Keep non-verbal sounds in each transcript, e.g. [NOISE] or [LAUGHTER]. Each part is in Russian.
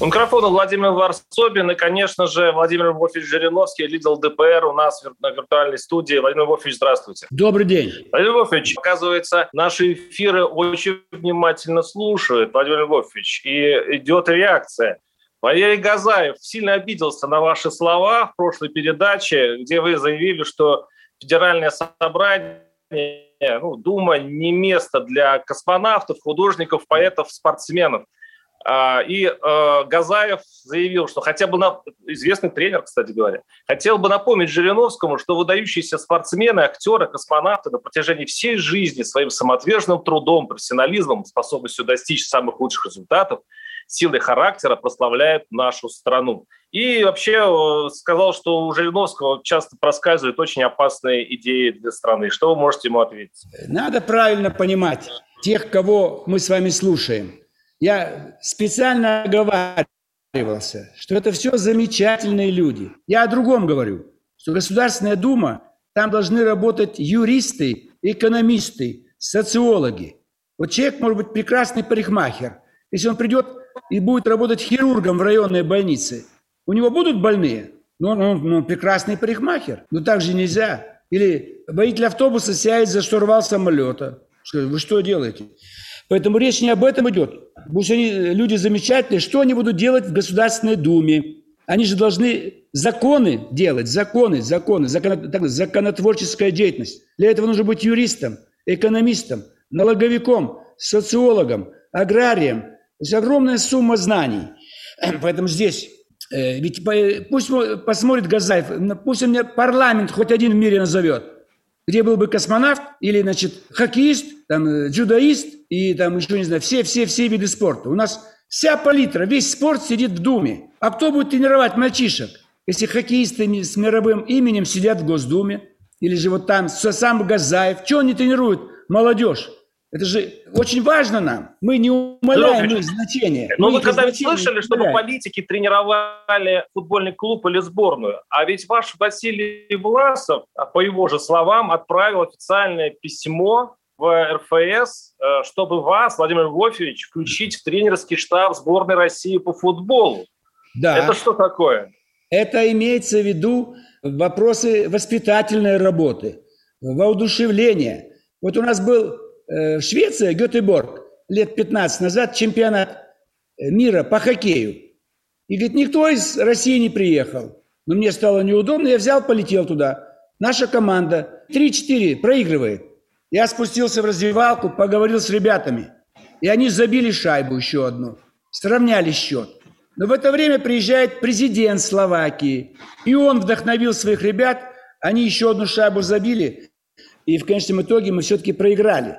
У микрофона Владимир Варсобин и, конечно же, Владимир Львович Жириновский, лидер ДПР у нас на виртуальной студии. Владимир Львович, здравствуйте. Добрый день. Владимир Львович, оказывается, наши эфиры очень внимательно слушают, Владимир Львович, и идет реакция. Валерий Газаев сильно обиделся на ваши слова в прошлой передаче, где вы заявили, что федеральное собрание ну, Дума не место для космонавтов, художников, поэтов, спортсменов. А, и э, Газаев заявил, что хотя бы на... известный тренер, кстати говоря, хотел бы напомнить Жириновскому, что выдающиеся спортсмены, актеры, космонавты на протяжении всей жизни своим самоотверженным трудом, профессионализмом, способностью достичь самых лучших результатов, силой характера прославляют нашу страну. И вообще э, сказал, что у Жириновского часто проскальзывают очень опасные идеи для страны. Что вы можете ему ответить? Надо правильно понимать тех, кого мы с вами слушаем. Я специально оговаривался, что это все замечательные люди. Я о другом говорю, что Государственная Дума, там должны работать юристы, экономисты, социологи. Вот человек может быть прекрасный парикмахер. Если он придет и будет работать хирургом в районной больнице, у него будут больные? Ну, он, он, он прекрасный парикмахер. Но так же нельзя. Или водитель автобуса сядет за штурвал самолета. Вы что делаете? Поэтому речь не об этом идет. Пусть они люди замечательные. Что они будут делать в Государственной Думе? Они же должны законы делать, законы, законы, законотворческая деятельность. Для этого нужно быть юристом, экономистом, налоговиком, социологом, аграрием. То есть огромная сумма знаний. [CLEARS THROAT] Поэтому здесь, э, ведь пусть посмотрит Газаев, пусть он мне парламент хоть один в мире назовет где был бы космонавт или, значит, хоккеист, там, э, джудоист и там еще, не знаю, все-все-все виды спорта. У нас вся палитра, весь спорт сидит в Думе. А кто будет тренировать мальчишек, если хоккеисты с мировым именем сидят в Госдуме? Или же вот там сам Газаев. Чего они тренируют молодежь? Это же очень важно нам. Мы не умаляем их значение. Но вы когда-нибудь слышали, чтобы политики тренировали футбольный клуб или сборную? А ведь ваш Василий Власов, а по его же словам, отправил официальное письмо в РФС, э, чтобы вас, Владимир Львович, включить в тренерский штаб сборной России по футболу. Да. Это что такое? Это имеется в виду вопросы воспитательной работы, воодушевления. Вот у нас был Э, в Швеции, Гетеборг, лет 15 назад чемпионат э, мира по хоккею. И говорит, никто из России не приехал. Но мне стало неудобно, я взял, полетел туда. Наша команда 3-4 проигрывает. Я спустился в раздевалку, поговорил с ребятами. И они забили шайбу еще одну. Сравняли счет. Но в это время приезжает президент Словакии. И он вдохновил своих ребят. Они еще одну шайбу забили. И в конечном итоге мы все-таки проиграли.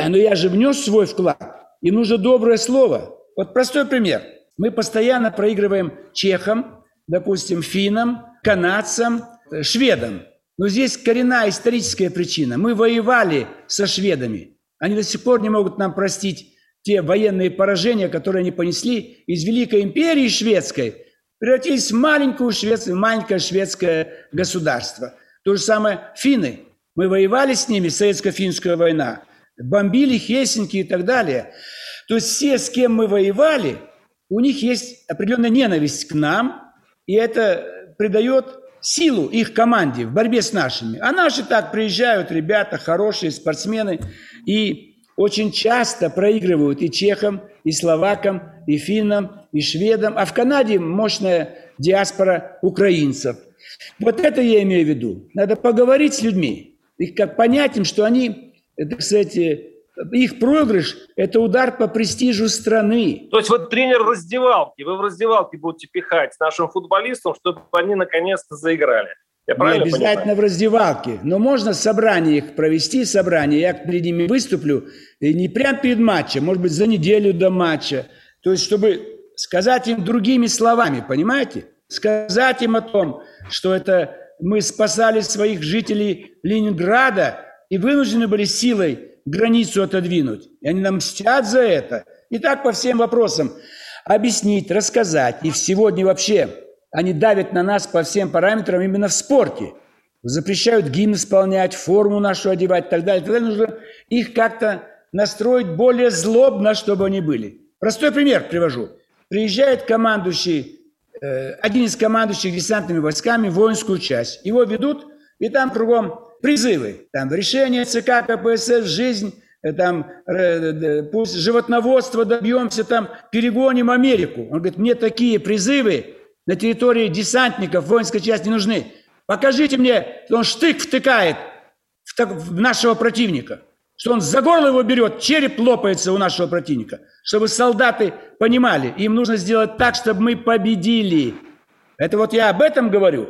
Но я же внес свой вклад. И нужно доброе слово. Вот простой пример. Мы постоянно проигрываем чехам, допустим, финнам, канадцам, э, шведам. Но здесь коренная историческая причина. Мы воевали со шведами. Они до сих пор не могут нам простить те военные поражения, которые они понесли из Великой империи шведской, превратились в маленькую шведскую, маленькое шведское государство. То же самое финны. Мы воевали с ними, советско-финская война, бомбили Хельсинки и так далее. То есть все, с кем мы воевали, у них есть определенная ненависть к нам, и это придает силу их команде в борьбе с нашими. А наши так приезжают, ребята, хорошие спортсмены, и очень часто проигрывают и чехам, и словакам, и финнам, и шведам. А в Канаде мощная диаспора украинцев. Вот это я имею в виду. Надо поговорить с людьми их как понять им, что они, это, кстати, их проигрыш – это удар по престижу страны. То есть вот тренер раздевалки, вы в раздевалке будете пихать нашим футболистам, чтобы они наконец-то заиграли. Я не обязательно понимаю? в раздевалке, но можно собрание их провести, собрание, я перед ними выступлю, и не прямо перед матчем, может быть, за неделю до матча. То есть, чтобы сказать им другими словами, понимаете? Сказать им о том, что это мы спасали своих жителей Ленинграда и вынуждены были силой границу отодвинуть. И они нам мстят за это. И так по всем вопросам. Объяснить, рассказать. И сегодня вообще они давят на нас по всем параметрам именно в спорте. Запрещают гимн исполнять, форму нашу одевать и так далее. Тогда нужно их как-то настроить более злобно, чтобы они были. Простой пример привожу. Приезжает командующий, э, один из командующих десантными войсками в воинскую часть. Его ведут, и там кругом призывы. Там решение ЦК КПСС, жизнь, э, там, э, пусть животноводство добьемся, там, перегоним Америку. Он говорит, мне такие призывы на территории десантников воинской части не нужны. Покажите мне, что он штык втыкает в, так, в нашего противника что он за горло его берет, череп лопается у нашего противника. Чтобы солдаты понимали, им нужно сделать так, чтобы мы победили. Это вот я об этом говорю.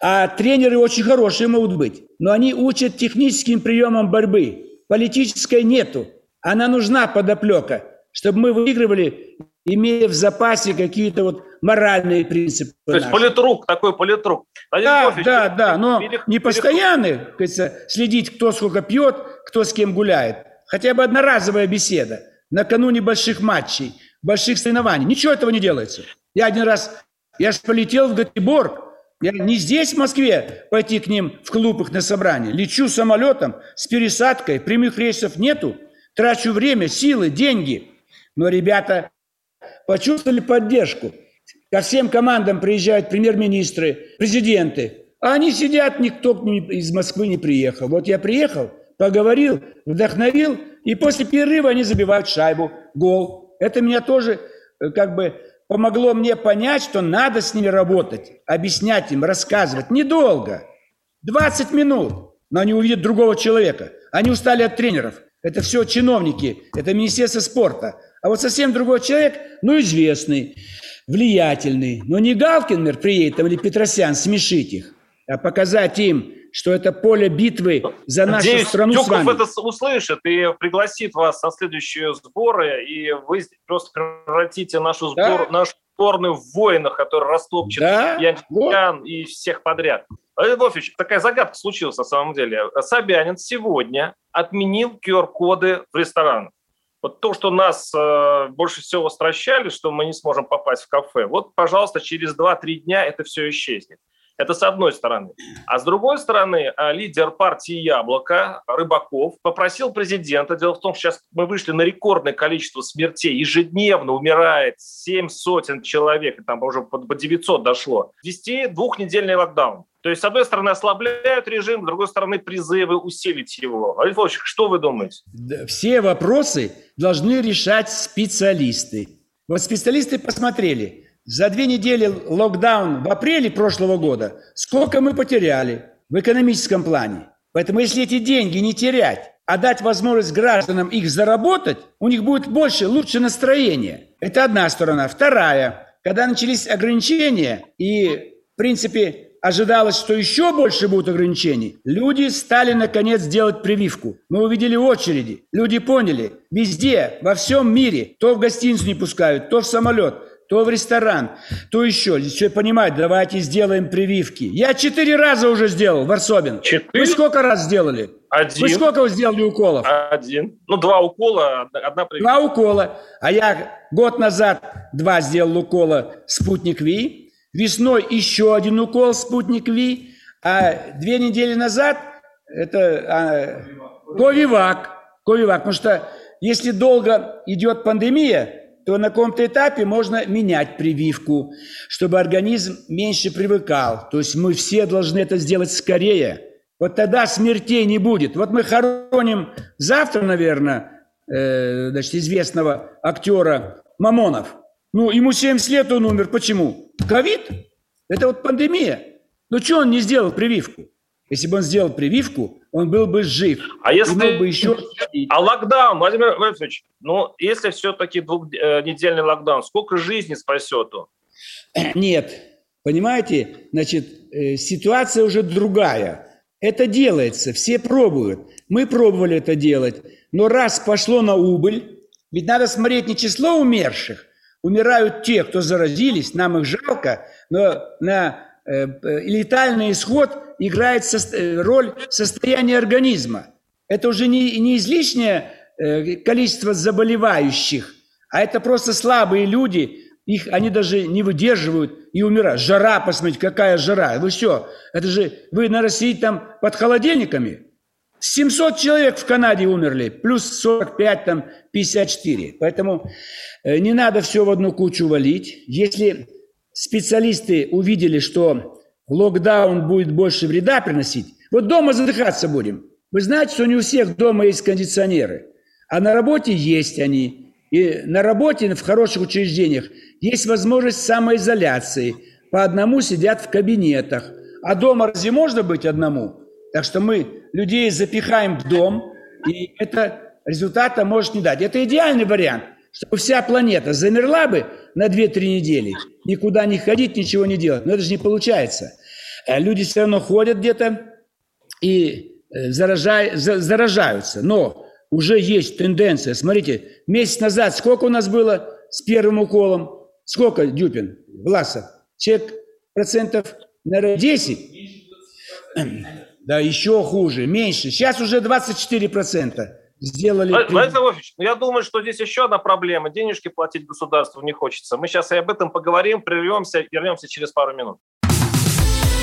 А тренеры очень хорошие могут быть, но они учат техническим приемам борьбы. Политической нету. Она нужна подоплека, чтобы мы выигрывали, имея в запасе какие-то вот моральные принципы. То есть наши. политрук, такой политрук. да, Кофич, да, да, но перех... не постоянный, следить, кто сколько пьет, кто с кем гуляет. Хотя бы одноразовая беседа накануне больших матчей, больших соревнований. Ничего этого не делается. Я один раз, я же полетел в Гатиборг, я не здесь, в Москве, пойти к ним в клуб их на собрание. Лечу самолетом с пересадкой, прямых рейсов нету, трачу время, силы, деньги. Но ребята почувствовали поддержку. Ко всем командам приезжают премьер-министры, президенты. А они сидят, никто из Москвы не приехал. Вот я приехал, поговорил, вдохновил, и после перерыва они забивают шайбу, гол. Это меня тоже э, как бы помогло мне понять, что надо с ними работать, объяснять им, рассказывать. Недолго, 20 минут, но они увидят другого человека. Они устали от тренеров. Это все чиновники, это Министерство спорта. А вот совсем другой человек, ну, известный, влиятельный. Но не Галкин, например, приедет, там, или Петросян, смешить их, показать им, что это поле битвы за нашу Надеюсь, страну Тюков с вами. это услышит и пригласит вас на следующие сборы, и вы просто превратите нашу, сбор, да? нашу сборную в воинах, которые растопчет да? Вот. и всех подряд. Львович, такая загадка случилась на самом деле. Собянин сегодня отменил QR-коды в ресторанах. Вот то, что нас э, больше всего стращали, что мы не сможем попасть в кафе, вот, пожалуйста, через 2-3 дня это все исчезнет. Это с одной стороны. А с другой стороны, э, лидер партии «Яблоко» Рыбаков попросил президента, дело в том, что сейчас мы вышли на рекордное количество смертей, ежедневно умирает 7 сотен человек, и там уже по 900 дошло, ввести двухнедельный локдаун. То есть, с одной стороны, ослабляют режим, с другой стороны, призывы усилить его. Олег Владимирович, что вы думаете? Все вопросы должны решать специалисты. Вот специалисты посмотрели – за две недели локдаун в апреле прошлого года сколько мы потеряли в экономическом плане. Поэтому если эти деньги не терять, а дать возможность гражданам их заработать, у них будет больше, лучше настроение. Это одна сторона. Вторая, когда начались ограничения и, в принципе, ожидалось, что еще больше будут ограничений, люди стали, наконец, делать прививку. Мы увидели очереди. Люди поняли, везде, во всем мире, то в гостиницу не пускают, то в самолет – то в ресторан, то еще. Все понимать, давайте сделаем прививки. Я четыре раза уже сделал, Варсобин. Четыре? Вы сколько раз сделали? Один. Вы сколько вы сделали уколов? Один. Ну, два укола, одна прививка. Два укола. А я год назад два сделал укола «Спутник Ви». Весной еще один укол «Спутник Ви». А две недели назад это а, Ковивак. Ковивак. Потому что если долго идет пандемия, то на каком-то этапе можно менять прививку, чтобы организм меньше привыкал. То есть мы все должны это сделать скорее. Вот тогда смертей не будет. Вот мы хороним завтра, наверное, э, значит, известного актера Мамонов. Ну, ему 70 лет он умер. Почему? Ковид? Это вот пандемия. Ну, что он не сделал прививку? Если бы он сделал прививку, он был бы жив. А если... бы еще... А локдаун, Владимир Владимирович, ну, если все-таки двухнедельный локдаун, сколько жизни спасет он? [CLEARS THROAT] Нет. Понимаете, значит, э, ситуация уже другая. Это делается, все пробуют. Мы пробовали это делать. Но раз пошло на убыль, ведь надо смотреть не число умерших, Умирают те, кто заразились, нам их жалко, но на э, летальный исход играет со, роль состояния организма. Это уже не, не излишнее э, количество заболевающих, а это просто слабые люди, их они даже не выдерживают и умирают. Жара, посмотрите, какая жара. Вы все, это же вы на России там под холодильниками. 700 человек в Канаде умерли, плюс 45, там 54. Поэтому э, не надо все в одну кучу валить. Если специалисты увидели, что локдаун будет больше вреда приносить, вот дома задыхаться будем. Вы знаете, что не у всех дома есть кондиционеры, а на работе есть они. И на работе в хороших учреждениях есть возможность самоизоляции. По одному сидят в кабинетах. А дома разве можно быть одному? Так что мы людей запихаем в дом, и это результата может не дать. Это идеальный вариант, чтобы вся планета замерла бы на 2-3 недели, никуда не ходить, ничего не делать. Но это же не получается. Э, люди все равно ходят где-то и э, заражаются. Но уже есть тенденция. Смотрите, месяц назад сколько у нас было с первым уколом? Сколько, Дюпин, Власов? Человек процентов, наверное, 10? Да, еще хуже, меньше. Сейчас уже 24 процента сделали... Владимир Владимирович, ну, я думаю, что здесь еще одна проблема. Денежки платить государству не хочется. Мы сейчас и об этом поговорим, прервемся, вернемся через пару минут.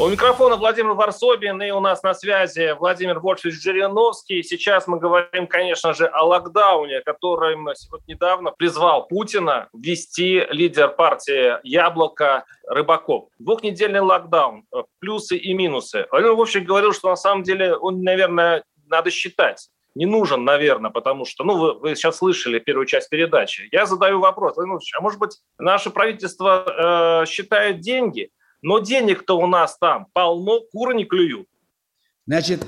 У микрофона Владимир Варсобин, и у нас на связи Владимир Вольфович Жириновский. Сейчас мы говорим, конечно же, о локдауне, который вот недавно призвал Путина ввести лидер партии «Яблоко» Рыбаков. Двухнедельный локдаун, э, плюсы и минусы. Владимир Вольфович говорил, что на самом деле он, наверное, надо считать не нужен, наверное, потому что, ну, вы, вы сейчас слышали первую часть передачи. Я задаю вопрос, а может быть, наше правительство э, считает деньги, но денег-то у нас там полно, куры не клюют. Значит,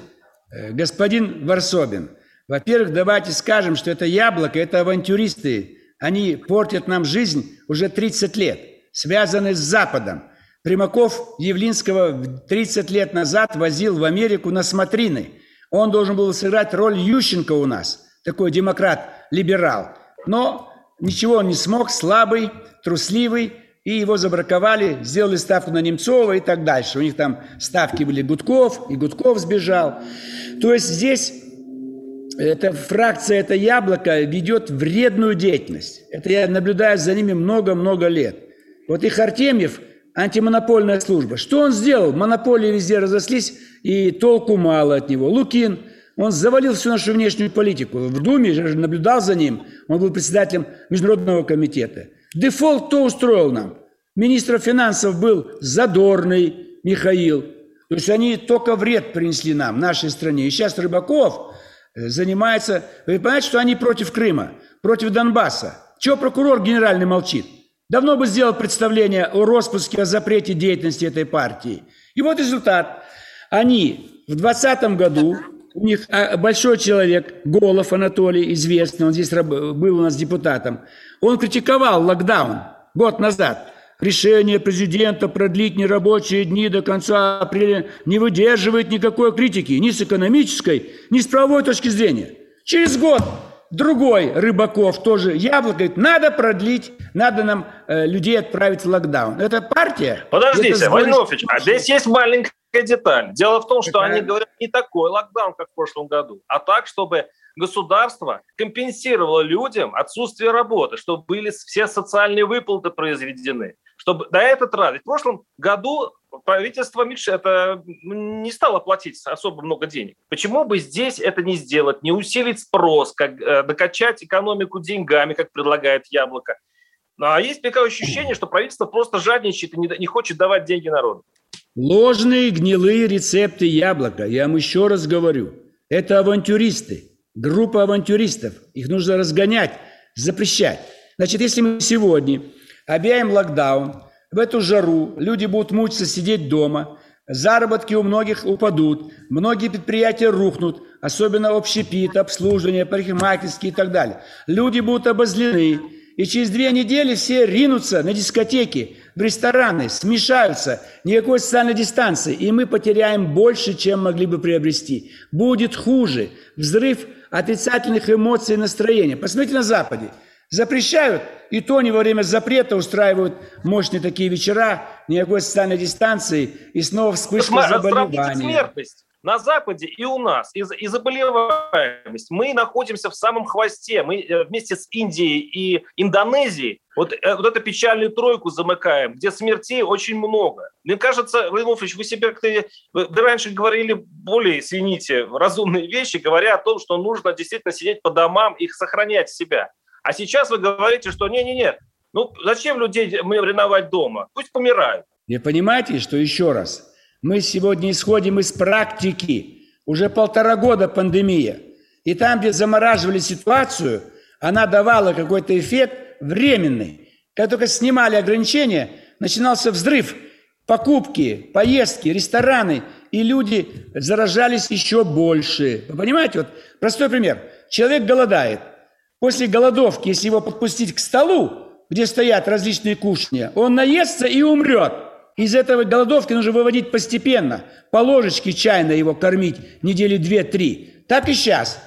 э, господин Варсобин, во-первых, давайте скажем, что это яблоко, это авантюристы. Они портят нам жизнь уже 30 лет, связаны с Западом. Примаков Явлинского 30 лет назад возил в Америку на смотрины. Он должен был сыграть роль Ющенко у нас, такой демократ-либерал. Но ничего он не смог, слабый, трусливый и его забраковали, сделали ставку на Немцова и так дальше. У них там ставки были Гудков, и Гудков сбежал. То есть здесь эта фракция, это яблоко ведет вредную деятельность. Это я наблюдаю за ними много-много лет. Вот их Артемьев, антимонопольная служба. Что он сделал? Монополии везде разослись, и толку мало от него. Лукин, он завалил всю нашу внешнюю политику. В Думе же наблюдал за ним. Он был председателем Международного комитета. Дефолт кто устроил нам? Министр финансов был Задорный Михаил. То есть они только вред принесли нам, нашей стране. И сейчас Рыбаков э, занимается... Вы понимаете, что они против Крыма, против Донбасса. Чего прокурор генеральный молчит? Давно бы сделал представление о распуске, о запрете деятельности этой партии. И вот результат. Они в 2020 году, у них а, большой человек, Голов Анатолий, известный, он здесь был у нас депутатом, он критиковал локдаун год назад. Решение президента продлить нерабочие дни до конца апреля не выдерживает никакой критики ни с экономической, ни с правовой точки зрения. Через год другой Рыбаков тоже яблоко говорит, надо продлить, надо нам э, людей отправить в локдаун. Это партия. Подождите, Вольнович, а здесь есть маленькая деталь. Дело в том, что Какая? они говорят не такой локдаун, как в прошлом году, а так, чтобы государство компенсировало людям отсутствие работы, чтобы были все социальные выплаты произведены. Чтобы на этот раз, в прошлом году правительство это не стало платить особо много денег. Почему бы здесь это не сделать, не усилить спрос, как э, докачать экономику деньгами, как предлагает Яблоко? Ну, а есть такое ощущение, что правительство просто жадничает и не, не хочет давать деньги народу. Ложные гнилые рецепты яблока, я вам еще раз говорю, это авантюристы, группа авантюристов. Их нужно разгонять, запрещать. Значит, если мы сегодня объявим локдаун, в эту жару люди будут мучиться сидеть дома, заработки у многих упадут, многие предприятия рухнут, особенно общепит, обслуживание, парикмахерские и так далее. Люди будут обозлены, и через две недели все ринутся на дискотеки, в рестораны, смешаются, никакой социальной дистанции, и мы потеряем больше, чем могли бы приобрести. Будет хуже, взрыв отрицательных эмоций и настроения. Посмотрите на Западе. Запрещают, и то не во время запрета устраивают мощные такие вечера, никакой социальной дистанции, и снова вспышка заболевания. На Западе и у нас, и, и заболеваемость. Мы находимся в самом хвосте. Мы э, вместе с Индией и Индонезией вот, э, вот эту печальную тройку замыкаем, где смертей очень много. Мне кажется, Владимир вы себе как-то... Вы, раньше говорили более, извините, разумные вещи, говоря о том, что нужно действительно сидеть по домам и сохранять себя. А сейчас вы говорите, что не-не-не, ну зачем людей мы реновать дома? Пусть помирают. Вы понимаете, что еще раз – мы сегодня исходим из практики. Уже полтора года пандемия. И там, где замораживали ситуацию, она давала какой-то эффект временный. Когда только снимали ограничения, начинался взрыв. Покупки, поездки, рестораны. И люди заражались еще больше. Вы понимаете? Вот простой пример. Человек голодает. После голодовки, если его подпустить к столу, где стоят различные кушания, он наестся и умрет. Из этого голодовки нужно выводить постепенно, по ложечке чайно его кормить недели две-три. Так и сейчас.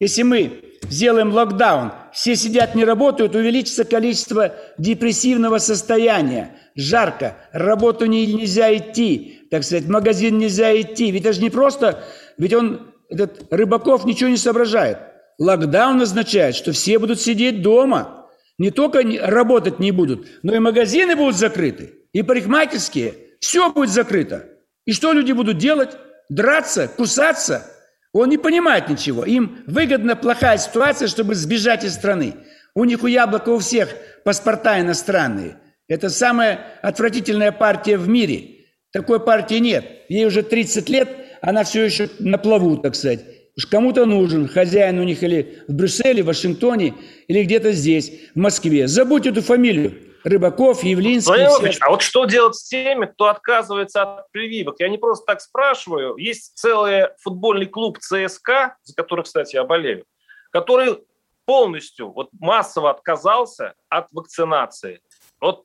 Если мы сделаем локдаун, все сидят, не работают, увеличится количество депрессивного состояния. Жарко, работу не, нельзя идти, так сказать, в магазин нельзя идти. Ведь это же не просто, ведь он, этот Рыбаков ничего не соображает. Локдаун означает, что все будут сидеть дома. Не только работать не будут, но и магазины будут закрыты и парикмахерские, все будет закрыто. И что люди будут делать? Драться, кусаться? Он не понимает ничего. Им выгодна плохая ситуация, чтобы сбежать из страны. У них у яблока у всех паспорта иностранные. Это самая отвратительная партия в мире. Такой партии нет. Ей уже 30 лет, она все еще на плаву, так сказать. Уж кому-то нужен хозяин у них или в Брюсселе, в Вашингтоне, или где-то здесь, в Москве. Забудь эту фамилию. Рыбаков, Явлинский. Владимир все... а вот что делать с теми, кто отказывается от прививок? Я не просто так спрашиваю. Есть целый футбольный клуб ЦСКА, за который, кстати, я болею, который полностью, вот массово отказался от вакцинации. Вот,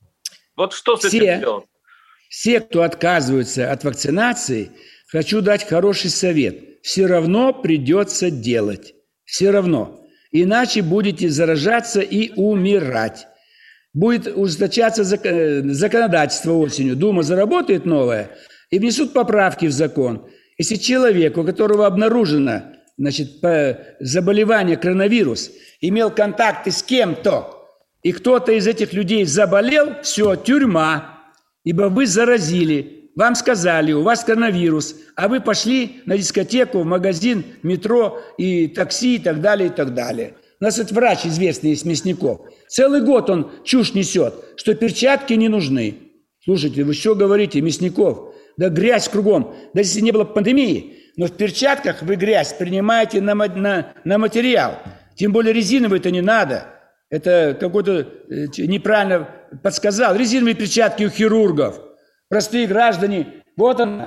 вот что с все, этим делать? Все, кто отказывается от вакцинации, хочу дать хороший совет. Все равно придется делать. Все равно. Иначе будете заражаться и умирать будет ужесточаться э, законодательство осенью, Дума заработает новое и внесут поправки в закон. Если человек, у которого обнаружено значит, заболевание коронавирус, имел контакты с кем-то, и кто-то из этих людей заболел, все, тюрьма, ибо вы заразили, вам сказали, у вас коронавирус, а вы пошли на дискотеку, в магазин, метро и такси и так далее, и так далее. Нас этот врач известный из Мясников. Целый год он чушь несет, что перчатки не нужны. Слушайте, вы что говорите, Мясников? Да грязь кругом. Да если не было пандемии, но в перчатках вы грязь принимаете на, на, на материал. Тем более резиновые это не надо. Это какой-то э, неправильно подсказал. Резиновые перчатки у хирургов. Простые граждане. Вот он,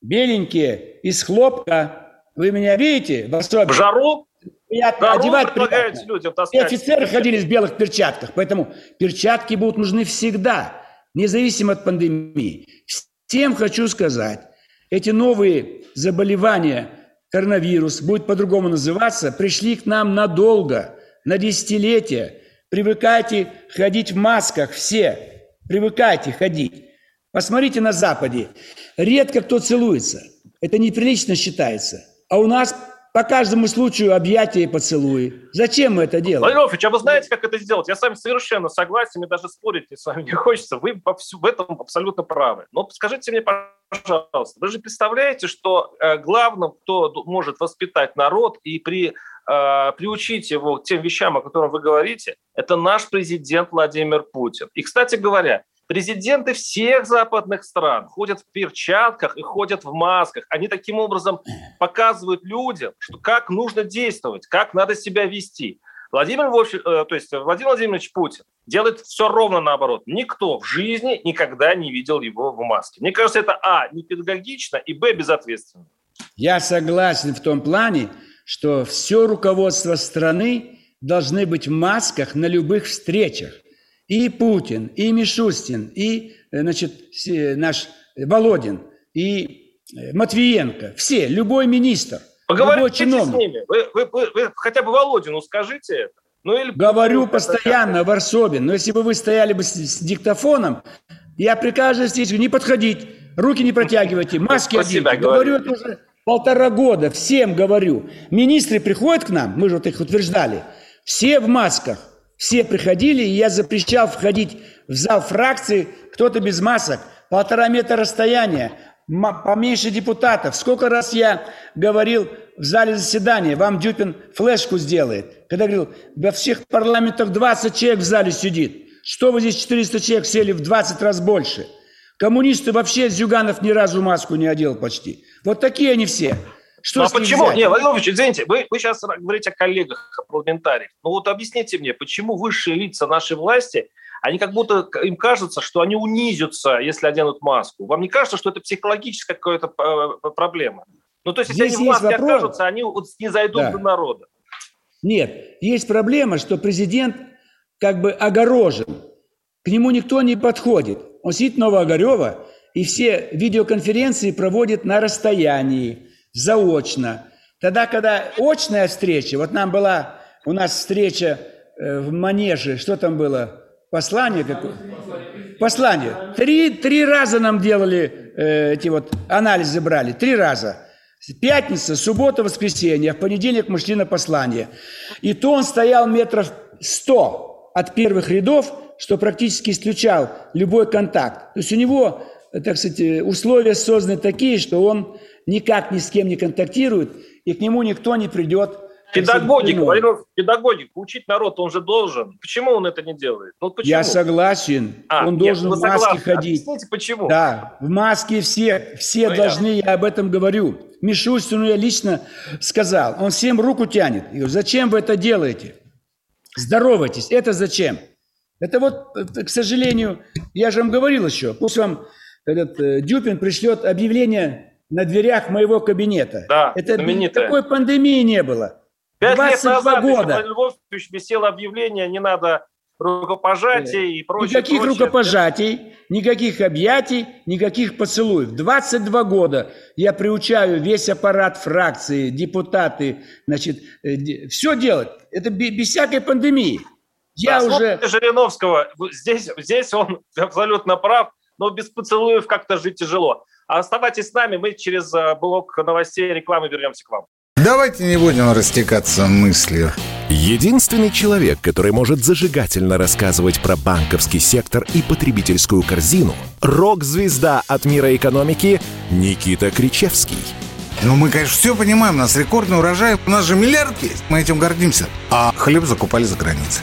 беленькие, из хлопка. Вы меня видите? В жару? Приятно да, одевать приятно. людям. И офицеры ходили в белых перчатках, поэтому перчатки будут нужны всегда, независимо от пандемии. Всем хочу сказать, эти новые заболевания, коронавирус, будет по-другому называться, пришли к нам надолго, на десятилетия. Привыкайте ходить в масках все, привыкайте ходить. Посмотрите на Западе, редко кто целуется, это неприлично считается. А у нас по каждому случаю объятия и поцелуи. Зачем мы это делаем? Владимир Ильич, а вы знаете, как это сделать? Я с вами совершенно согласен, мне даже спорить с вами не хочется. Вы в этом абсолютно правы. Но скажите мне, пожалуйста, вы же представляете, что э, главным, кто может воспитать народ и при, э, приучить его к тем вещам, о которых вы говорите, это наш президент Владимир Путин. И, кстати говоря, Президенты всех западных стран ходят в перчатках и ходят в масках. Они таким образом показывают людям, что как нужно действовать, как надо себя вести. Владимир, э, то есть Владимир Владимирович Путин делает все ровно наоборот. Никто в жизни никогда не видел его в маске. Мне кажется, это а, не педагогично, и б, безответственно. Я согласен в том плане, что все руководство страны должны быть в масках на любых встречах. И Путин, и Мишустин, и э, значит, наш Володин, и э, Матвиенко, все, любой министр. Поговорите с ними. Вы, вы, вы, вы хотя бы Володину скажите это. Ну, или... Говорю постоянно, Варсобин. Но если бы вы стояли бы с, с диктофоном, я при каждой встрече не подходить, руки не протягивайте, маски оденьте. Говорю это уже полтора года, всем говорю. Министры приходят к нам, мы же вот их утверждали, все в масках. Все приходили, и я запрещал входить в зал фракции, кто-то без масок, полтора метра расстояния поменьше депутатов. Сколько раз я говорил в зале заседания, вам Дюпин флешку сделает. Когда говорил, во всех парламентах 20 человек в зале сидит. Что вы здесь 400 человек сели в 20 раз больше? Коммунисты вообще Зюганов ни разу маску не одел почти. Вот такие они все. Что ну, а почему? Взять? Не, Владимир извините, вы, вы сейчас говорите о коллегах, о парламентариях. Ну вот объясните мне, почему высшие лица нашей власти – они как будто, им кажется, что они унизятся, если оденут маску. Вам не кажется, что это психологическая какая-то э, проблема? Ну, то есть, если Здесь они в маске вопрос. окажутся, они вот не зайдут да. до народа. Нет, есть проблема, что президент как бы огорожен. К нему никто не подходит. Он сидит Новоогарева, и все видеоконференции проводит на расстоянии, заочно. Тогда, когда очная встреча, вот нам была у нас встреча э, в Манеже, что там было? Послание какое? Послание. Три, три раза нам делали э, эти вот анализы брали. Три раза. Пятница, суббота, воскресенье. В понедельник мы шли на послание. И то он стоял метров сто от первых рядов, что практически исключал любой контакт. То есть у него, так сказать, условия созданы такие, что он никак ни с кем не контактирует, и к нему никто не придет Педагогика, Владимир, педагогика, учить народ он же должен. Почему он это не делает? Ну, почему? Я согласен. А, он нет, должен в маске согласны. ходить. Объясните, почему? Да, в маске все, все ну, должны, я. об этом говорю. Мишустину я лично сказал. Он всем руку тянет. Я говорю, зачем вы это делаете? Здоровайтесь. Это зачем? Это вот, к сожалению, я же вам говорил еще, пусть вам этот э, Дюпин пришлет объявление на дверях моего кабинета. Да, это знаменитое. Такой пандемии не было. Пять лет назад года. Львович висело объявление, не надо рукопожатий и прочее. Никаких прочее. рукопожатий, никаких объятий, никаких поцелуев. 22 года я приучаю весь аппарат фракции, депутаты, значит, э, все делать. Это без всякой пандемии. Я да, уже... Жириновского, здесь, здесь он [LAUGHS] абсолютно прав, но без поцелуев как-то жить тяжело. А оставайтесь с нами, мы через э, блок новостей и рекламы вернемся к вам. Давайте не будем растекаться мыслью. Единственный человек, который может зажигательно рассказывать про банковский сектор и потребительскую корзину – рок-звезда от мира экономики Никита Кричевский. Ну, мы, конечно, все понимаем, у нас рекордный урожай, у нас же миллиард есть, мы этим гордимся. А хлеб закупали за границей.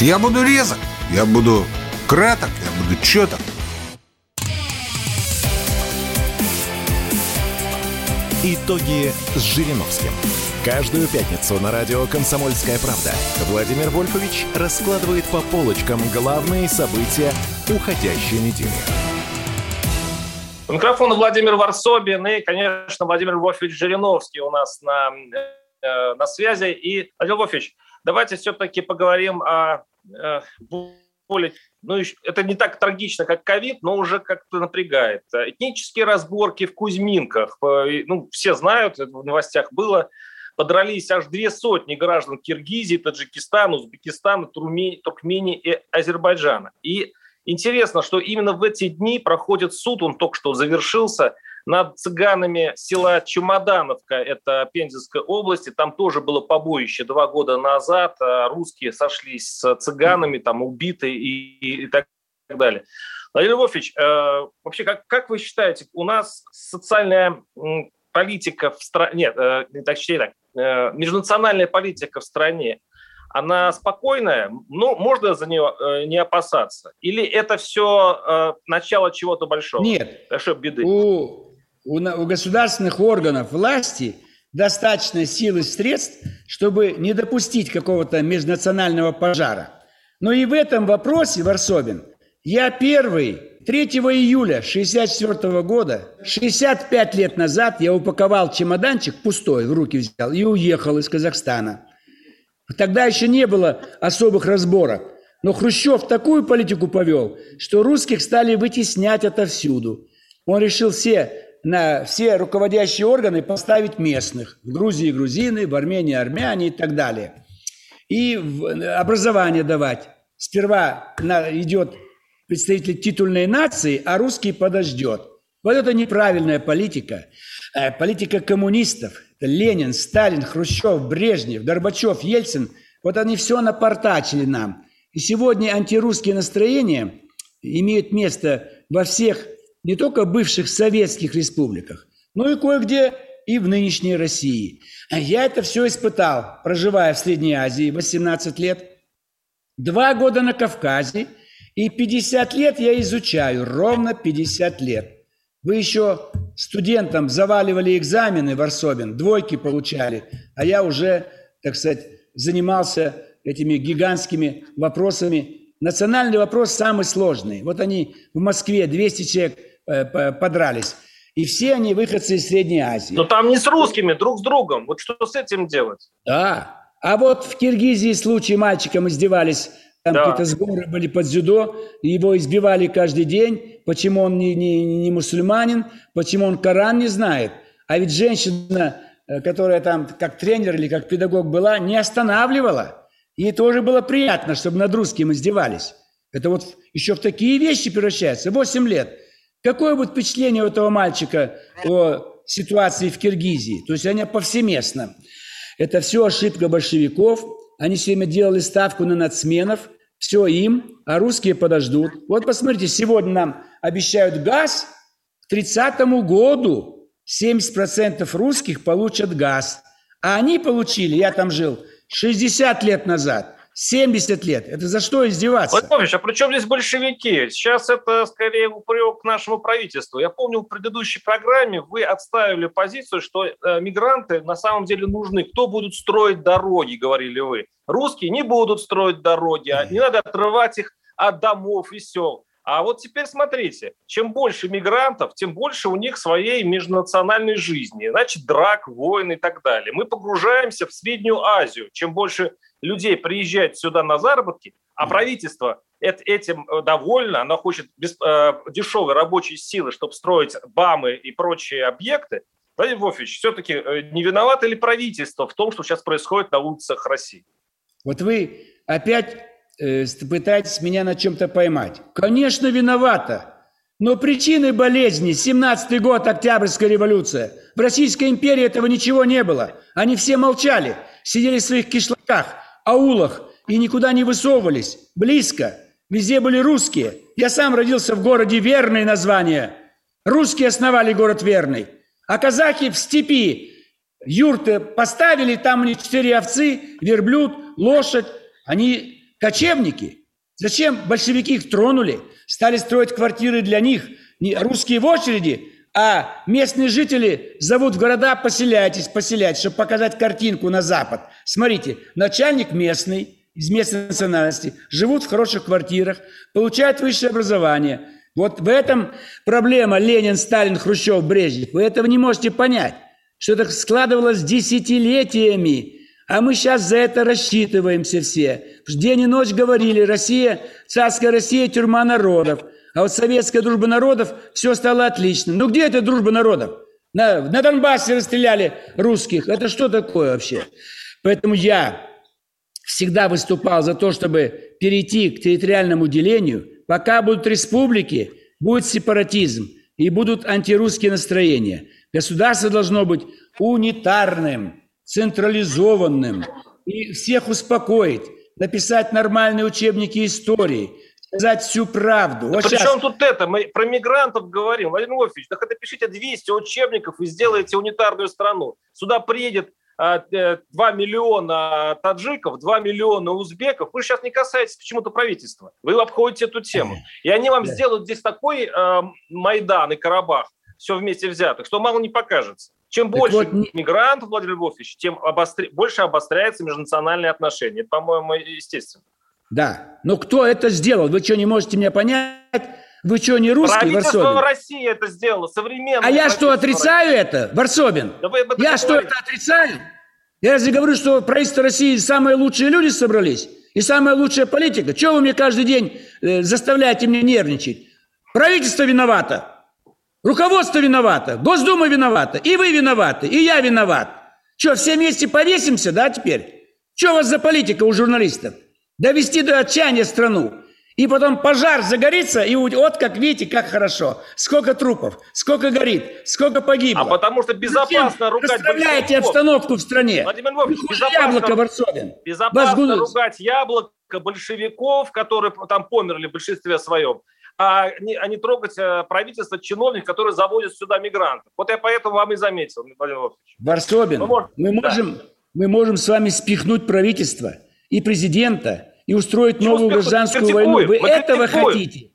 Я буду резок, я буду краток, я буду четок. Итоги с Жириновским. Каждую пятницу на радио «Комсомольская правда» Владимир Вольфович раскладывает по полочкам главные события уходящей недели. У микрофона Владимир Варсобин и, конечно, Владимир Вольфович Жириновский у нас на, э, на связи. И, Владимир Вольфович, давайте все-таки поговорим о более ну, это не так трагично, как ковид, но уже как-то напрягает. Этнические разборки в Кузьминках, э, ну, все знают, это в новостях было, подрались аж две сотни граждан Киргизии, Таджикистана, Узбекистана, Турмении и Азербайджана. И Интересно, что именно в эти дни проходит суд, он только что завершился, над цыганами села Чемодановка, это Пензенская область, и там тоже было побоище два года назад. А русские сошлись с цыганами, там убиты и, и, так далее. Владимир Львович, э, вообще, как, как вы считаете, у нас социальная политика в стране, нет, э, не так, так, э, межнациональная политика в стране, она спокойная, ну, можно за нее э, не опасаться? Или это все э, начало чего-то большого? Нет. Большой беды. У у, у государственных органов власти достаточно сил и средств, чтобы не допустить какого-то межнационального пожара. Но и в этом вопросе, Варсобин, я первый, 3 июля 1964 года, 65 лет назад, я упаковал чемоданчик пустой, в руки взял и уехал из Казахстана. Тогда еще не было особых разборок. Но Хрущев такую политику повел, что русских стали вытеснять отовсюду. Он решил все на все руководящие органы поставить местных. В Грузии грузины, в Армении армяне и так далее. И образование давать. Сперва идет представитель титульной нации, а русский подождет. Вот это неправильная политика. Э, политика коммунистов. Ленин, Сталин, Хрущев, Брежнев, Горбачев, Ельцин. Вот они все напортачили нам. И сегодня антирусские настроения имеют место во всех не только бывших советских республиках, но и кое-где и в нынешней России. Я это все испытал, проживая в Средней Азии 18 лет, два года на Кавказе, и 50 лет я изучаю, ровно 50 лет. Вы еще студентам заваливали экзамены в Арсобин, двойки получали, а я уже, так сказать, занимался этими гигантскими вопросами. Национальный вопрос самый сложный. Вот они в Москве, 200 человек Э, подрались. И все они выходцы из Средней Азии. Но там не с русскими, друг с другом. Вот что с этим делать? Да. А вот в Киргизии случай мальчиком издевались. Там да. какие-то сборы были под дзюдо. Его избивали каждый день. Почему он не, не, не мусульманин? Почему он Коран не знает? А ведь женщина, э, которая там как тренер или как педагог была, не останавливала. Ей тоже было приятно, чтобы над русским издевались. Это вот еще в такие вещи превращается. Восемь лет. Какое будет впечатление у этого мальчика о ситуации в Киргизии? То есть они повсеместно. Это все ошибка большевиков. Они все время делали ставку на нацменов. Все им, а русские подождут. Вот посмотрите, сегодня нам обещают газ. К 30 году 70% русских получат газ. А они получили, я там жил, 60 лет назад – 70 лет. Это за что издеваться? Владимир а при чем здесь большевики? Сейчас это скорее упрек нашему правительству. Я помню, в предыдущей программе вы отставили позицию, что э, мигранты на самом деле нужны. Кто будет строить дороги, говорили вы. Русские не будут строить дороги, а не надо отрывать их от домов и сел. А вот теперь смотрите, чем больше мигрантов, тем больше у них своей межнациональной жизни, значит, драк, войн и так далее. Мы погружаемся в Среднюю Азию. Чем больше людей приезжает сюда на заработки, а правительство этим э, довольно, оно хочет без, э, дешевой рабочей силы, чтобы строить БАМы и прочие объекты, Владимир Вович, все-таки э, не виновато ли правительство в том, что сейчас происходит на улицах России? Вот вы опять э, пытаетесь меня на чем-то поймать. Конечно, виновата. Но причины болезни, 17-й год, Октябрьская революция. В Российской империи этого ничего не было. Они все молчали, сидели в своих кишлаках, аулах и никуда не высовывались. Близко. Везде были русские. Я сам родился в городе Верный название. Русские основали город Верный. А казахи в степи юрты поставили, там у них четыре овцы, верблюд, лошадь. Они кочевники. Зачем большевики их тронули? Стали строить квартиры для них. Не русские в очереди, а местные жители зовут в города «поселяйтесь, поселяйтесь», чтобы показать картинку на Запад. Смотрите, начальник местный, из местной национальности, живут в хороших квартирах, получают высшее образование. Вот в этом проблема Ленин, Сталин, Хрущев, Брежнев. Вы этого не можете понять, что это складывалось десятилетиями. А мы сейчас за это рассчитываемся все. День и ночь говорили, Россия, царская Россия, тюрьма народов. А вот советская дружба народов, все стало отлично. Ну где эта дружба народов? На, на Донбассе расстреляли русских. Это что такое вообще? Поэтому я всегда выступал за то, чтобы перейти к территориальному делению, пока будут республики, будет сепаратизм и будут антирусские настроения. Государство должно быть унитарным, централизованным и всех успокоить, написать нормальные учебники истории, сказать всю правду. Да Вот при щас- чем тут это? Мы про мигрантов говорим. Владимир Вольфович, так это пишите 200 учебников и сделайте унитарную страну. Сюда приедет а, э, 2 миллиона таджиков, 2 миллиона узбеков. Вы сейчас не касаетесь почему-то правительства. Вы обходите эту тему. И они вам Да. сделают здесь такой э, Майдан и Карабах, все вместе взятых, что мало не покажется. Чем Так больше вот, мигрантов, Владимир Львович, тем обостр- больше обостряются межнациональные отношения. Это, по-моему, естественно. Да. Но кто это сделал? Вы что, не можете меня понять? Вы что, не русский, Правительство Варсобин? России это сделало, современное А я что, отрицаю это, Варсобин? Да вы этом Я что, говорите. это отрицаю? Я разве говорю, что правительство России самые лучшие люди собрались? И самая лучшая политика? Чего вы мне каждый день э, заставляете меня нервничать? Правительство виновато. Руководство виновато. Госдума виновата. И вы виноваты. И я виноват. Что, все вместе повесимся, да, теперь? Что у вас за политика у журналистов? Довести до отчаяния страну. И потом пожар загорится, и вот как видите, как хорошо. Сколько трупов, сколько горит, сколько погибло. А потому что безопасно Зачем ругать большевиков. обстановку в стране? Владимир Львович, безопасно- яблоко, Варсобин. Безопасно ругать яблоко большевиков, которые там померли в большинстве своем, а не, а не трогать э, правительство чиновников, которые заводят сюда мигрантов. Вот я поэтому вам и заметил, Владимир Львович. Варсобин, Мы можем- мы да. можем, мы можем с вами спихнуть правительство и президента и устроить Почему новую спихнуть? гражданскую Критикуем, войну. Вы мы этого критикуем. хотите?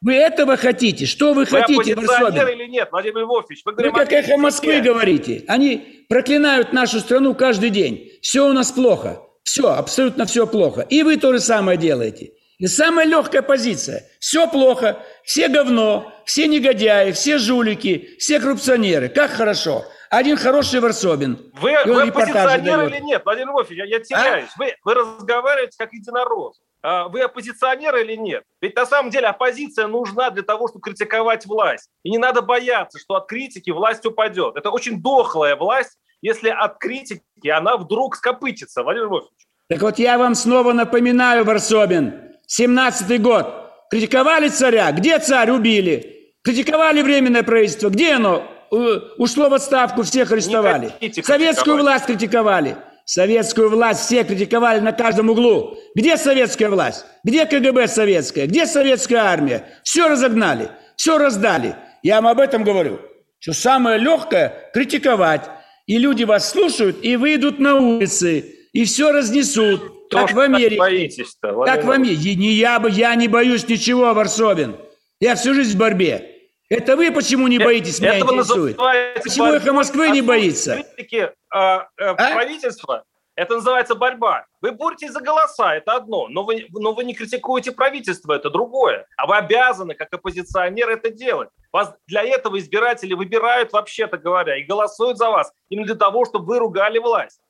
Вы этого хотите? Что вы Вы хотите, Варсобин? или нет, Владимир Львович? Вы Вы говорим как эхо. Москвы говорите. Они проклинают нашу страну каждый день. Все у нас плохо. Все, абсолютно все плохо. И вы то же самое делаете. И самая легкая позиция. Все плохо, все говно, все негодяи, все жулики, все коррупционеры. Как хорошо. Один хороший Варсобин. Вы, вы оппозиционер дает. или нет, Владимир Львович? Я, я теряюсь. Вы, вы разговариваете как единорос. А Вы оппозиционер или нет? Ведь на самом деле оппозиция нужна для того, чтобы критиковать власть. И не надо бояться, что от критики власть упадет. Это очень дохлая власть, если от критики она вдруг скопытится, Владимир Львович. Так вот я вам снова напоминаю, Варсобин, 17-й год. Критиковали царя? Где царь? Убили. Критиковали временное правительство? Где оно? Э, Ушло в отставку, всех арестовали. Советскую власть критиковали. Советскую власть все критиковали на каждом углу. Где советская власть? Где КГБ советская? Где советская армия? Все разогнали, все раздали. Я вам об этом говорю. Что самое легкое – критиковать. И люди вас слушают и выйдут на улицы. И все разнесут. Как в Америке. боитесь-то, Владимир Как в? Америке. Не я, я не боюсь ничего, Варсобин. Я всю жизнь в борьбе. Это вы почему не боитесь, меня Этого интересует. Почему борьба. «Эхо Москвы» не боится? критики а, а, правительства. Это называется борьба. Вы боретесь за голоса, это одно, но вы, но вы не критикуете правительство, это другое. А вы обязаны, как оппозиционер, это делать. Вас для этого избиратели выбирают, вообще-то говоря, и голосуют за вас именно для того, чтобы вы ругали власть.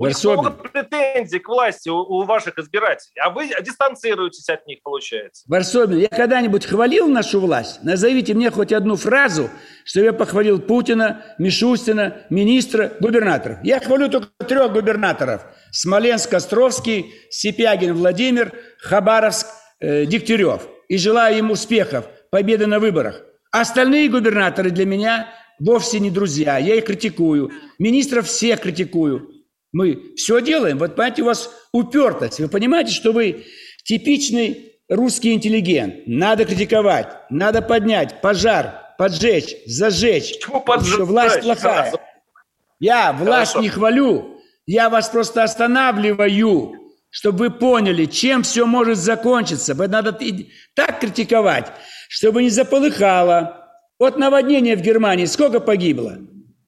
У них много претензий к власти у, у ваших избирателей, а вы дистанцируетесь от них, получается. Варсобин, я когда-нибудь хвалил нашу власть? Назовите мне хоть одну фразу, что я похвалил Путина, Мишустина, министра, губернаторов. Я хвалю только трех губернаторов. Смоленск, Островский, Сипягин, Владимир, Хабаровск, э, Дегтярев. И желаю им успехов, победы на выборах. Остальные губернаторы для меня вовсе не друзья. Я их критикую. Министров всех критикую. Мы все делаем. Вот понимаете, у вас упертость. Вы понимаете, что вы типичный русский интеллигент. Надо критиковать, надо поднять, пожар, поджечь, зажечь. Почему поджечь? Что власть плохая. Я власть Хорошо. не хвалю. Я вас просто останавливаю, чтобы вы поняли, чем все может закончиться. Надо так критиковать, чтобы не заполыхало. Вот наводнение в Германии сколько погибло?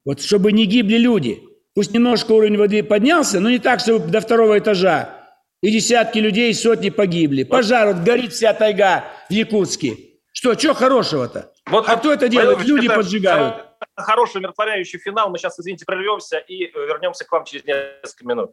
Вот чтобы не гибли люди. Пусть немножко уровень воды поднялся, но не так, чтобы до второго этажа. И десятки людей, и сотни погибли. Пожар, вот горит вся тайга в Якутске. Что, что хорошего-то? Вот, а кто это делает? Люди это, поджигают. Хороший умиротворяющий финал. Мы сейчас, извините, прервемся и э, вернемся к вам через несколько минут.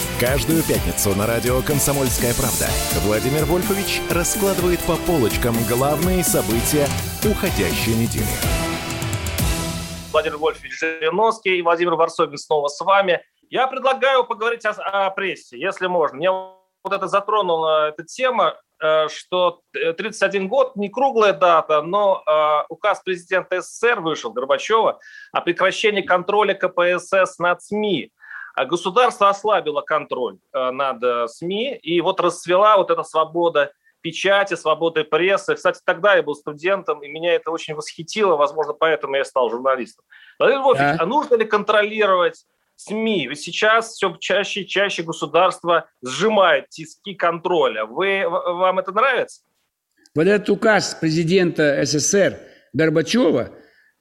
Каждую пятницу на радио «Комсомольская правда» Владимир Вольфович раскладывает по полочкам главные события уходящей недели. Владимир Вольфович Жириновский и Владимир Варсобин снова с вами. Я предлагаю поговорить о, о прессе, если можно. Меня вот это затронула эта тема, э, что 31 год, не круглая дата, но э, указ президента СССР вышел, Горбачева, о прекращении контроля КПСС над СМИ. А государство ослабило контроль э, над э, СМИ, и вот расцвела вот эта свобода печати, свободы прессы. Кстати, тогда я был студентом, и меня это очень восхитило, возможно, поэтому я стал журналистом. Владимир Львович, а нужно ли контролировать СМИ? Ведь сейчас все чаще и чаще государство сжимает тиски контроля. Вы, вам это нравится? Вот этот указ президента СССР Горбачева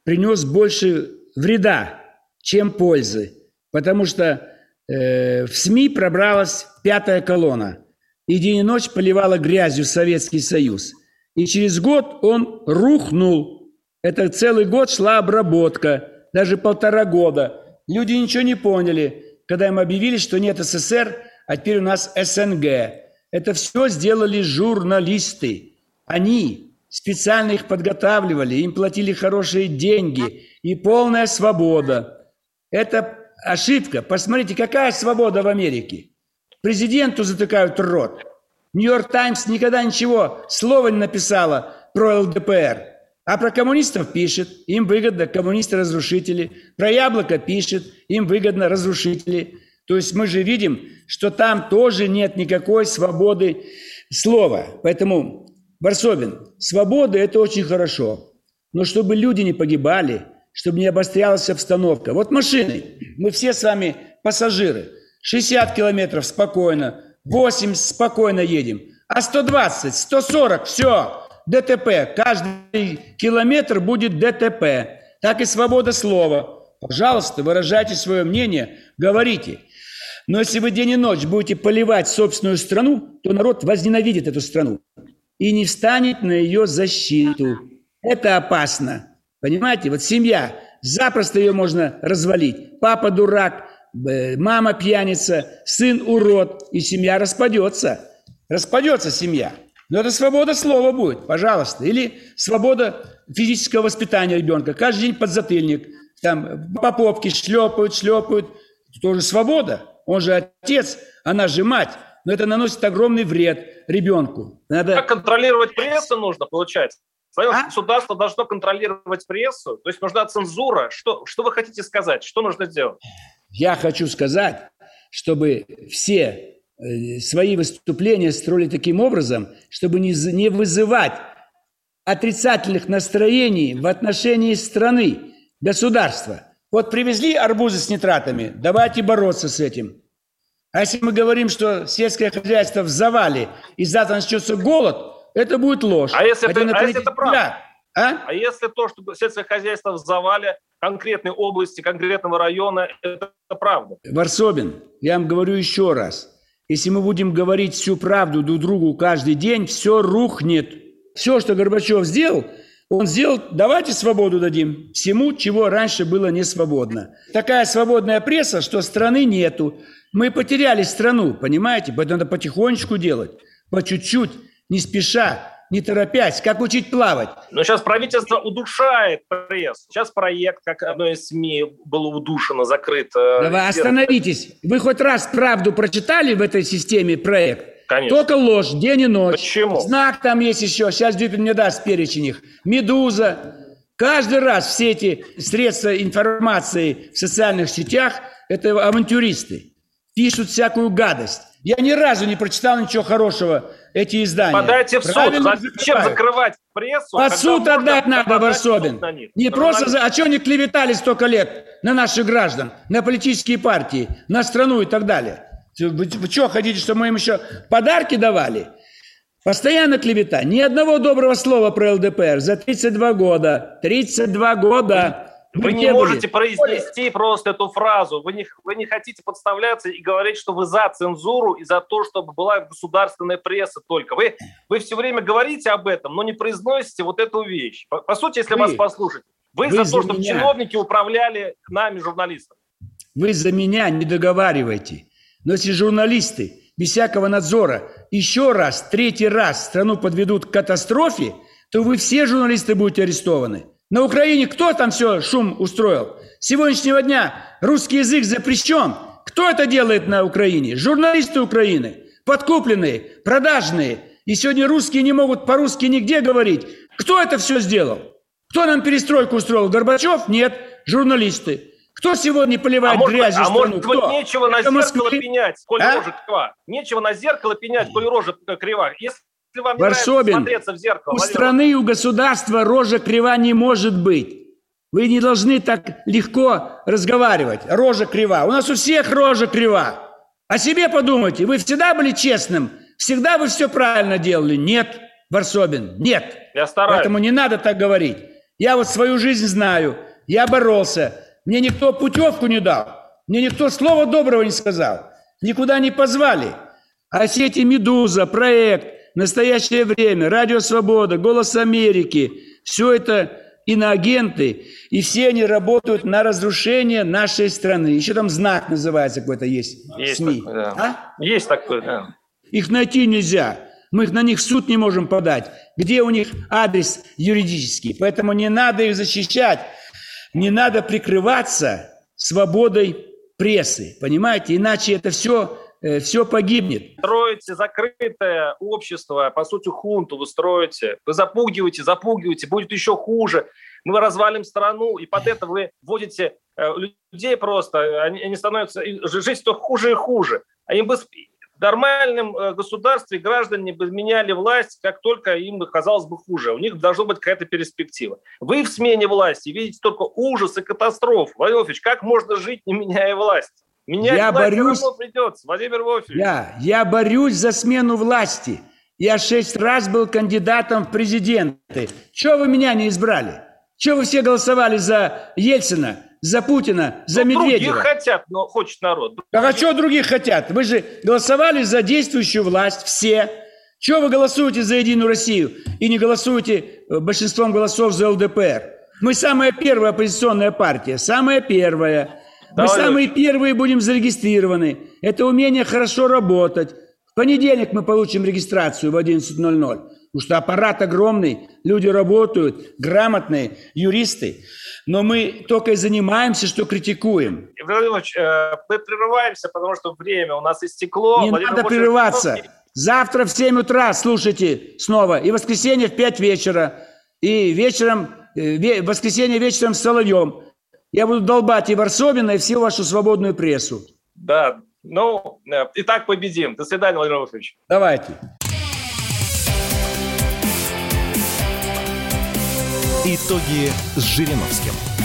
принес больше вреда, чем пользы. Потому что э, в СМИ пробралась пятая колонна. И день и ночь поливала грязью Советский Союз. И через год он рухнул. Это целый год шла обработка, даже полтора года. Люди ничего не поняли, когда им объявили, что нет СССР, а теперь у нас СНГ. Это все сделали журналисты. Они специально их подготавливали, им платили хорошие деньги и полная свобода. Это ошибка. Посмотрите, какая свобода в Америке. Президенту затыкают рот. Нью-Йорк Таймс никогда ничего, слова не написала про ЛДПР. А про коммунистов пишет, им выгодно, коммунисты-разрушители. Про яблоко пишет, им выгодно, разрушители. То есть мы же видим, что там тоже нет никакой свободы слова. Поэтому, Барсобин, свобода – это очень хорошо. Но чтобы люди не погибали – чтобы не обострялась обстановка. Вот машины, мы все с вами пассажиры. 60 километров спокойно, 80 спокойно едем. А 120, 140, все, ДТП. Каждый километр будет ДТП. Так и свобода слова. Пожалуйста, выражайте свое мнение, говорите. Но если вы день и ночь будете поливать собственную страну, то народ возненавидит эту страну и не встанет на ее защиту. Это опасно. Понимаете, вот семья, запросто ее можно развалить. Папа дурак, мама пьяница, сын урод, и семья распадется. Распадется семья. Но это свобода слова будет, пожалуйста. Или свобода физического воспитания ребенка. Каждый день подзатыльник. Там по попке шлепают, шлепают. Это тоже свобода. Он же отец, она же мать. Но это наносит огромный вред ребенку. Надо... Как контролировать прессу нужно, получается? Свое а? государство должно контролировать прессу, то есть нужна цензура. Что, что вы хотите сказать? Что нужно сделать? Я хочу сказать, чтобы все э, свои выступления строили таким образом, чтобы не, не вызывать отрицательных настроений в отношении страны, государства. Вот привезли арбузы с нитратами, давайте бороться с этим. А если мы говорим, что сельское хозяйство в завале, и завтра начнется голод – это будет ложь. А если, это, а если это правда? А? а если то, что сельское хозяйство в завале конкретной области, конкретного района, это правда? Варсобин, я вам говорю еще раз. Если мы будем говорить всю правду друг другу каждый день, все рухнет. Все, что Горбачев сделал, он сделал, давайте свободу дадим всему, чего раньше было не свободно. Такая свободная пресса, что страны нету. Мы потеряли страну, понимаете? Поэтому надо потихонечку делать, по чуть-чуть не спеша, не торопясь, как учить плавать. Но сейчас правительство удушает пресс. Сейчас проект, как одно из СМИ было удушено, закрыто. Да вы остановитесь. Вы хоть раз правду прочитали в этой системе проект? Конечно. Только ложь, день и ночь. Почему? Знак там есть еще. Сейчас Дюпин мне даст перечень их. Медуза, Каждый раз все эти средства информации в социальных сетях – это авантюристы. Пишут всякую гадость. Я ни разу не прочитал ничего хорошего эти издания. Подайте в суд. Правильно Зачем закрывать прессу? Под суд отдать надо, Варсобин. Не просто... За... А что они клеветали столько лет на наших граждан, на политические партии, на страну и так далее? Вы, вы что, хотите, чтобы мы им еще подарки давали? Постоянно клевета. Ни одного доброго слова про ЛДПР за 32 года. 32 года. Вы не, не можете произнести просто эту фразу. Вы не, вы не хотите подставляться и говорить, что вы за цензуру и за то, чтобы была государственная пресса только. Вы, вы все время говорите об этом, но не произносите вот эту вещь. По, по сути, если вы, вас послушать, вы, вы за, за то, чтобы меня. чиновники управляли нами, журналистами. Вы за меня не договаривайте. Но если журналисты без всякого надзора еще раз, третий раз страну подведут к катастрофе, то вы все журналисты будете арестованы. На Украине кто там все шум устроил? С сегодняшнего дня русский язык запрещен. Кто это делает на Украине? Журналисты Украины, подкупленные, продажные. И сегодня русские не могут по-русски нигде говорить. Кто это все сделал? Кто нам перестройку устроил? Горбачев? Нет, журналисты. Кто сегодня поливает а грязью? А может быть, Кто? нечего Это на зеркало Москвы? пенять, коль а? рожа крива. Нечего на зеркало пенять, коль рожа крива. Если вам не Варсобин, смотреться в зеркало... у Валерий. страны и у государства рожа крива не может быть. Вы не должны так легко разговаривать. Рожа крива. У нас у всех рожа крива. О себе подумайте. Вы всегда были честным? Всегда вы все правильно делали? Нет, Варсобин, нет. Я стараюсь. Поэтому не надо так говорить. Я вот свою жизнь знаю. Я боролся. Мне никто путевку не дал. Мне никто слова доброго не сказал. Никуда не позвали. А сети «Медуза», проект, «Настоящее время», «Радио Свобода», «Голос Америки» – все это иноагенты, и все они работают на разрушение нашей страны. Еще там знак называется какой-то есть, есть СМИ. Такой, да. а? Есть такой, да. Их найти нельзя. Мы их на них в суд не можем подать. Где у них адрес юридический? Поэтому не надо их защищать. Не надо прикрываться свободой прессы, понимаете? Иначе это все, все погибнет. Строите закрытое общество, по сути, хунту вы строите. Вы запугиваете, запугиваете, будет еще хуже. Мы развалим страну, и под это вы вводите э, людей просто, они, они становятся, жизнь то хуже и хуже. А им бы в нормальном э, государстве граждане бы меняли власть, как только им казалось бы хуже. У них должна быть какая-то перспектива. Вы в смене власти видите только ужас и катастрофу. Владимир как можно жить, не меняя власть? Менять я борюсь, придется, Владимир Вольфович. Я, я борюсь за смену власти. Я шесть раз был кандидатом в президенты. Чего вы меня не избрали? Чего вы все голосовали за Ельцина? за Путина, за ну, Медведева. Других хотят, но хочет народ. Так а что других хотят? Вы же голосовали за действующую власть все. Чего вы голосуете за Единую Россию и не голосуете э, большинством голосов за ЛДПР? Мы самая первая оппозиционная партия, самая первая. Мы Давай, самые первые будем зарегистрированы. Это умение хорошо работать. В понедельник мы получим регистрацию в 11.00. Потому что аппарат огромный, люди работают, грамотные, юристы. Но мы только и занимаемся, что критикуем. Владимир Ильич, э, мы прерываемся, потому что время у нас истекло. Не Владимир надо Ильич, прерываться. Завтра в 7 утра слушайте снова. И воскресенье в 5 вечера. И вечером, э, в воскресенье вечером с Соловьем. Я буду долбать и Варсобина, и всю вашу свободную прессу. Да, ну, э, и так победим. До свидания, Владимир Владимирович. Давайте. Итоги с Жириновским.